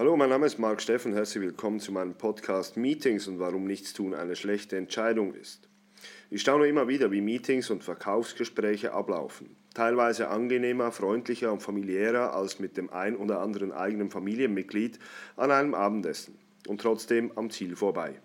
Hallo, mein Name ist Marc Steffen. Herzlich willkommen zu meinem Podcast Meetings und warum nichts tun eine schlechte Entscheidung ist. Ich staune immer wieder, wie Meetings und Verkaufsgespräche ablaufen. Teilweise angenehmer, freundlicher und familiärer als mit dem ein oder anderen eigenen Familienmitglied an einem Abendessen und trotzdem am Ziel vorbei.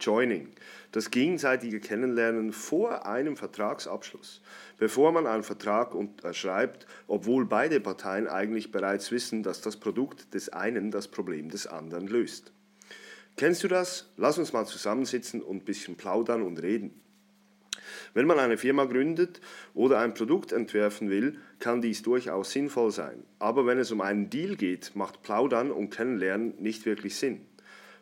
Joining, das gegenseitige Kennenlernen vor einem Vertragsabschluss, bevor man einen Vertrag unterschreibt, obwohl beide Parteien eigentlich bereits wissen, dass das Produkt des einen das Problem des anderen löst. Kennst du das? Lass uns mal zusammensitzen und ein bisschen plaudern und reden. Wenn man eine Firma gründet oder ein Produkt entwerfen will, kann dies durchaus sinnvoll sein. Aber wenn es um einen Deal geht, macht Plaudern und Kennenlernen nicht wirklich Sinn.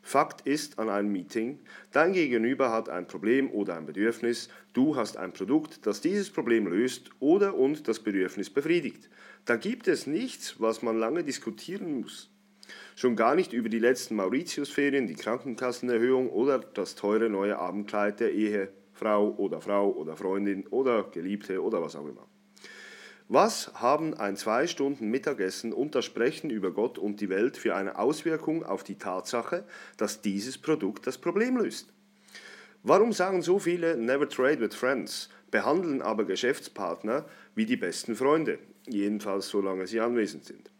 Fakt ist an einem Meeting, dein Gegenüber hat ein Problem oder ein Bedürfnis, du hast ein Produkt, das dieses Problem löst oder und das Bedürfnis befriedigt. Da gibt es nichts, was man lange diskutieren muss. Schon gar nicht über die letzten Mauritiusferien, die Krankenkassenerhöhung oder das teure neue Abendkleid der Ehefrau oder Frau oder Freundin oder Geliebte oder was auch immer. Was haben ein zwei Stunden Mittagessen und das Sprechen über Gott und die Welt für eine Auswirkung auf die Tatsache, dass dieses Produkt das Problem löst? Warum sagen so viele Never Trade with Friends, behandeln aber Geschäftspartner wie die besten Freunde, jedenfalls solange sie anwesend sind?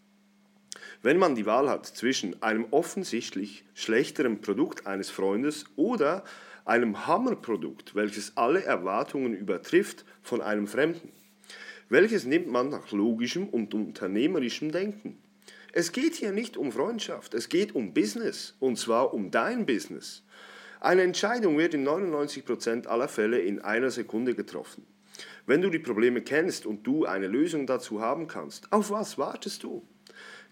Wenn man die Wahl hat zwischen einem offensichtlich schlechteren Produkt eines Freundes oder einem Hammerprodukt, welches alle Erwartungen übertrifft, von einem Fremden, welches nimmt man nach logischem und unternehmerischem Denken. Es geht hier nicht um Freundschaft, es geht um Business, und zwar um dein Business. Eine Entscheidung wird in 99% aller Fälle in einer Sekunde getroffen. Wenn du die Probleme kennst und du eine Lösung dazu haben kannst, auf was wartest du?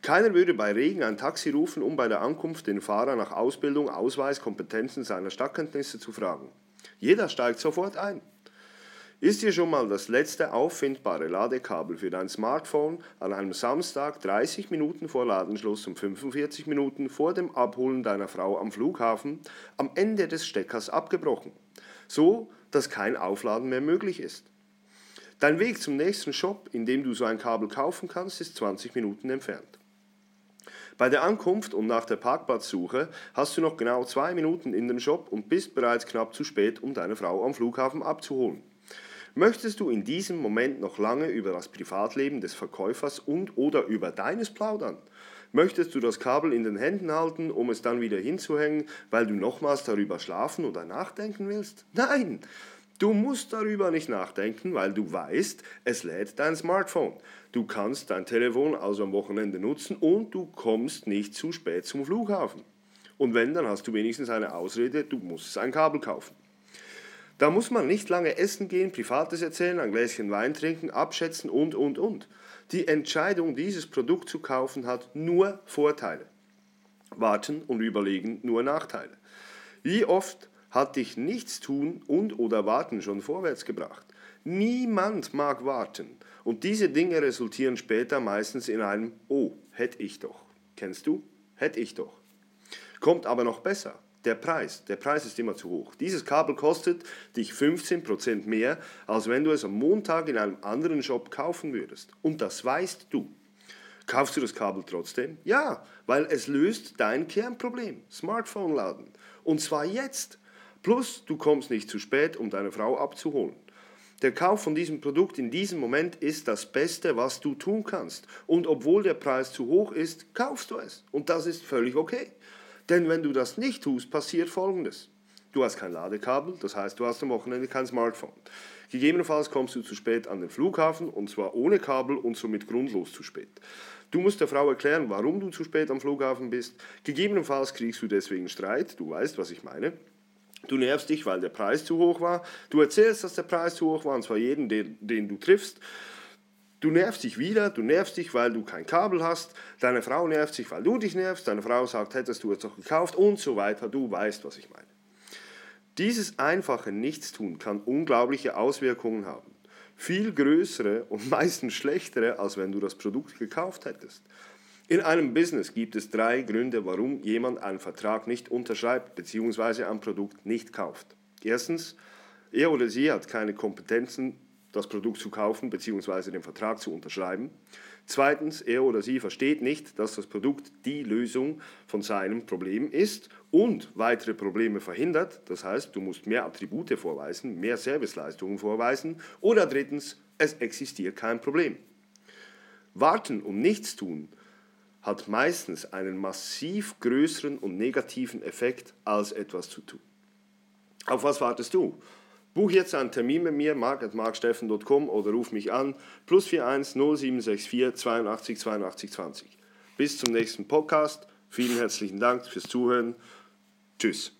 Keiner würde bei Regen ein Taxi rufen, um bei der Ankunft den Fahrer nach Ausbildung, Ausweis, Kompetenzen seiner Stadtkenntnisse zu fragen. Jeder steigt sofort ein. Ist dir schon mal das letzte auffindbare Ladekabel für dein Smartphone an einem Samstag 30 Minuten vor Ladenschluss und 45 Minuten vor dem Abholen deiner Frau am Flughafen am Ende des Steckers abgebrochen? So, dass kein Aufladen mehr möglich ist. Dein Weg zum nächsten Shop, in dem du so ein Kabel kaufen kannst, ist 20 Minuten entfernt. Bei der Ankunft und nach der Parkplatzsuche hast du noch genau zwei Minuten in dem Shop und bist bereits knapp zu spät, um deine Frau am Flughafen abzuholen. Möchtest du in diesem Moment noch lange über das Privatleben des Verkäufers und oder über deines plaudern? Möchtest du das Kabel in den Händen halten, um es dann wieder hinzuhängen, weil du nochmals darüber schlafen oder nachdenken willst? Nein! Du musst darüber nicht nachdenken, weil du weißt, es lädt dein Smartphone. Du kannst dein Telefon also am Wochenende nutzen und du kommst nicht zu spät zum Flughafen. Und wenn, dann hast du wenigstens eine Ausrede, du musst ein Kabel kaufen. Da muss man nicht lange essen gehen, Privates erzählen, ein Gläschen Wein trinken, abschätzen und, und, und. Die Entscheidung, dieses Produkt zu kaufen, hat nur Vorteile. Warten und überlegen nur Nachteile. Wie oft hat dich nichts tun und oder warten schon vorwärts gebracht? Niemand mag warten. Und diese Dinge resultieren später meistens in einem Oh, hätte ich doch. Kennst du? Hätte ich doch. Kommt aber noch besser der Preis. Der Preis ist immer zu hoch. Dieses Kabel kostet dich 15% mehr, als wenn du es am Montag in einem anderen Shop kaufen würdest. Und das weißt du. Kaufst du das Kabel trotzdem? Ja, weil es löst dein Kernproblem. Smartphone laden. Und zwar jetzt. Plus, du kommst nicht zu spät, um deine Frau abzuholen. Der Kauf von diesem Produkt in diesem Moment ist das Beste, was du tun kannst. Und obwohl der Preis zu hoch ist, kaufst du es. Und das ist völlig okay. Denn wenn du das nicht tust, passiert Folgendes. Du hast kein Ladekabel, das heißt, du hast am Wochenende kein Smartphone. Gegebenenfalls kommst du zu spät an den Flughafen und zwar ohne Kabel und somit grundlos zu spät. Du musst der Frau erklären, warum du zu spät am Flughafen bist. Gegebenenfalls kriegst du deswegen Streit, du weißt, was ich meine. Du nervst dich, weil der Preis zu hoch war. Du erzählst, dass der Preis zu hoch war, und zwar jeden, den, den du triffst. Du nervst dich wieder, du nervst dich, weil du kein Kabel hast, deine Frau nervt sich, weil du dich nervst, deine Frau sagt, hättest du es doch gekauft und so weiter, du weißt, was ich meine. Dieses einfache Nichtstun kann unglaubliche Auswirkungen haben. Viel größere und meistens schlechtere, als wenn du das Produkt gekauft hättest. In einem Business gibt es drei Gründe, warum jemand einen Vertrag nicht unterschreibt bzw. ein Produkt nicht kauft. Erstens, er oder sie hat keine Kompetenzen das Produkt zu kaufen bzw. den Vertrag zu unterschreiben. Zweitens, er oder sie versteht nicht, dass das Produkt die Lösung von seinem Problem ist und weitere Probleme verhindert. Das heißt, du musst mehr Attribute vorweisen, mehr Serviceleistungen vorweisen. Oder drittens, es existiert kein Problem. Warten und nichts tun hat meistens einen massiv größeren und negativen Effekt, als etwas zu tun. Auf was wartest du? Buch jetzt einen Termin mit mir, mark.marksteffen.com oder ruf mich an, plus 41 0764 82 82 20. Bis zum nächsten Podcast. Vielen herzlichen Dank fürs Zuhören. Tschüss.